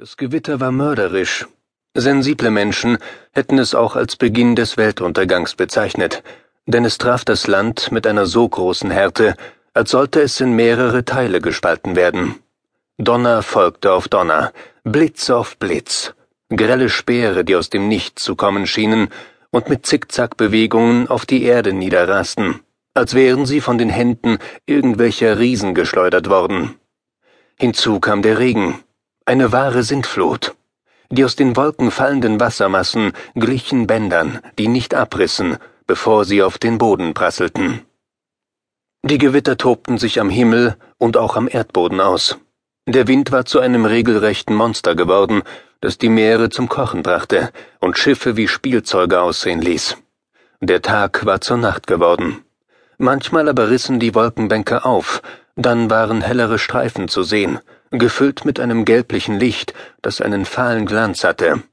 Das Gewitter war mörderisch. Sensible Menschen hätten es auch als Beginn des Weltuntergangs bezeichnet, denn es traf das Land mit einer so großen Härte, als sollte es in mehrere Teile gespalten werden. Donner folgte auf Donner, Blitz auf Blitz, grelle Speere, die aus dem Nichts zu kommen schienen und mit Zickzackbewegungen auf die Erde niederrasten, als wären sie von den Händen irgendwelcher Riesen geschleudert worden. Hinzu kam der Regen, eine wahre Sintflut. Die aus den Wolken fallenden Wassermassen glichen Bändern, die nicht abrissen, bevor sie auf den Boden prasselten. Die Gewitter tobten sich am Himmel und auch am Erdboden aus. Der Wind war zu einem regelrechten Monster geworden, das die Meere zum Kochen brachte und Schiffe wie Spielzeuge aussehen ließ. Der Tag war zur Nacht geworden. Manchmal aber rissen die Wolkenbänke auf, dann waren hellere Streifen zu sehen, gefüllt mit einem gelblichen Licht, das einen fahlen Glanz hatte.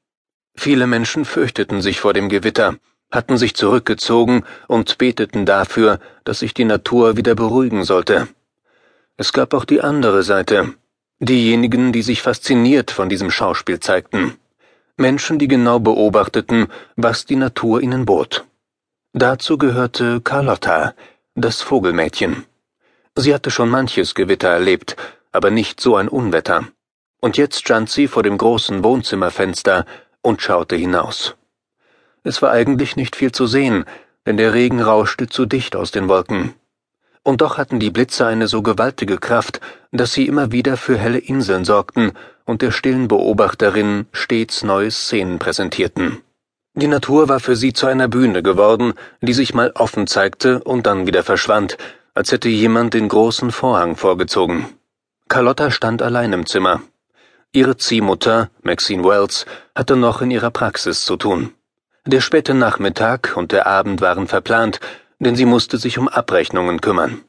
Viele Menschen fürchteten sich vor dem Gewitter, hatten sich zurückgezogen und beteten dafür, dass sich die Natur wieder beruhigen sollte. Es gab auch die andere Seite, diejenigen, die sich fasziniert von diesem Schauspiel zeigten, Menschen, die genau beobachteten, was die Natur ihnen bot. Dazu gehörte Carlotta, das Vogelmädchen. Sie hatte schon manches Gewitter erlebt, aber nicht so ein Unwetter. Und jetzt stand sie vor dem großen Wohnzimmerfenster und schaute hinaus. Es war eigentlich nicht viel zu sehen, denn der Regen rauschte zu dicht aus den Wolken. Und doch hatten die Blitze eine so gewaltige Kraft, dass sie immer wieder für helle Inseln sorgten und der stillen Beobachterin stets neue Szenen präsentierten. Die Natur war für sie zu einer Bühne geworden, die sich mal offen zeigte und dann wieder verschwand, als hätte jemand den großen Vorhang vorgezogen. Carlotta stand allein im Zimmer. Ihre Ziehmutter, Maxine Wells, hatte noch in ihrer Praxis zu tun. Der späte Nachmittag und der Abend waren verplant, denn sie musste sich um Abrechnungen kümmern.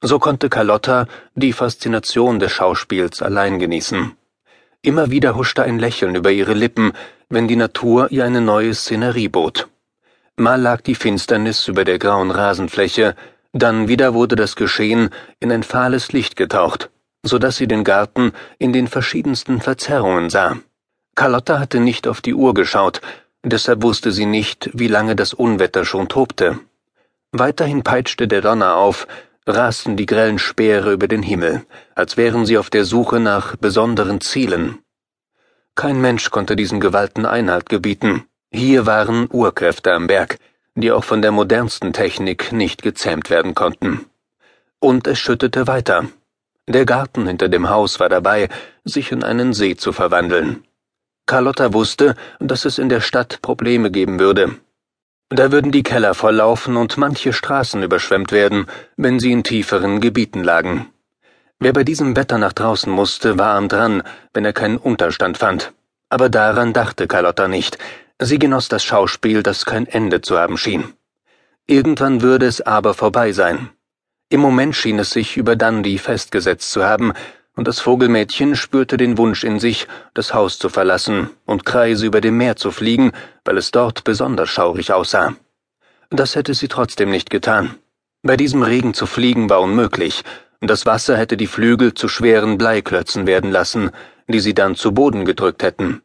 So konnte Carlotta die Faszination des Schauspiels allein genießen. Immer wieder huschte ein Lächeln über ihre Lippen, wenn die Natur ihr eine neue Szenerie bot. Mal lag die Finsternis über der grauen Rasenfläche, dann wieder wurde das Geschehen in ein fahles Licht getaucht so dass sie den Garten in den verschiedensten Verzerrungen sah. Carlotta hatte nicht auf die Uhr geschaut, deshalb wusste sie nicht, wie lange das Unwetter schon tobte. Weiterhin peitschte der Donner auf, rasten die grellen Speere über den Himmel, als wären sie auf der Suche nach besonderen Zielen. Kein Mensch konnte diesen Gewalten Einhalt gebieten. Hier waren Urkräfte am Berg, die auch von der modernsten Technik nicht gezähmt werden konnten. Und es schüttete weiter. Der Garten hinter dem Haus war dabei, sich in einen See zu verwandeln. Carlotta wusste, dass es in der Stadt Probleme geben würde. Da würden die Keller volllaufen und manche Straßen überschwemmt werden, wenn sie in tieferen Gebieten lagen. Wer bei diesem Wetter nach draußen musste, war am dran, wenn er keinen Unterstand fand. Aber daran dachte Carlotta nicht. Sie genoss das Schauspiel, das kein Ende zu haben schien. Irgendwann würde es aber vorbei sein. Im Moment schien es sich über Dundee festgesetzt zu haben, und das Vogelmädchen spürte den Wunsch in sich, das Haus zu verlassen und Kreise über dem Meer zu fliegen, weil es dort besonders schaurig aussah. Das hätte sie trotzdem nicht getan. Bei diesem Regen zu fliegen war unmöglich, das Wasser hätte die Flügel zu schweren Bleiklötzen werden lassen, die sie dann zu Boden gedrückt hätten.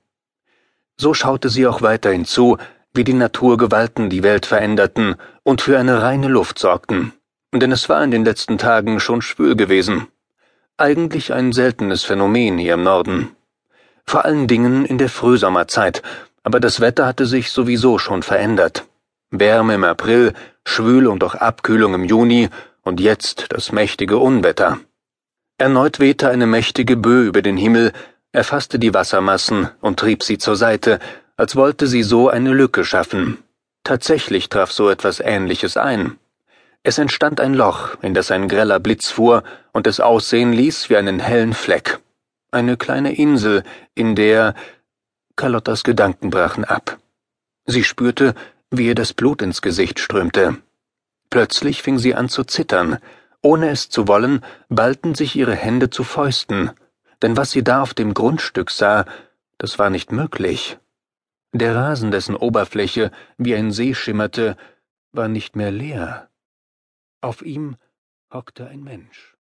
So schaute sie auch weiterhin zu, wie die Naturgewalten die Welt veränderten und für eine reine Luft sorgten, denn es war in den letzten Tagen schon schwül gewesen. Eigentlich ein seltenes Phänomen hier im Norden. Vor allen Dingen in der Frühsommerzeit, aber das Wetter hatte sich sowieso schon verändert. Wärme im April, schwül und auch Abkühlung im Juni und jetzt das mächtige Unwetter. Erneut wehte eine mächtige Böe über den Himmel, erfasste die Wassermassen und trieb sie zur Seite, als wollte sie so eine Lücke schaffen. Tatsächlich traf so etwas Ähnliches ein. Es entstand ein Loch, in das ein greller Blitz fuhr und es aussehen ließ wie einen hellen Fleck. Eine kleine Insel, in der Carlottas Gedanken brachen ab. Sie spürte, wie ihr das Blut ins Gesicht strömte. Plötzlich fing sie an zu zittern. Ohne es zu wollen, ballten sich ihre Hände zu Fäusten, denn was sie da auf dem Grundstück sah, das war nicht möglich. Der Rasen, dessen Oberfläche wie ein See schimmerte, war nicht mehr leer. Auf ihm hockte ein Mensch.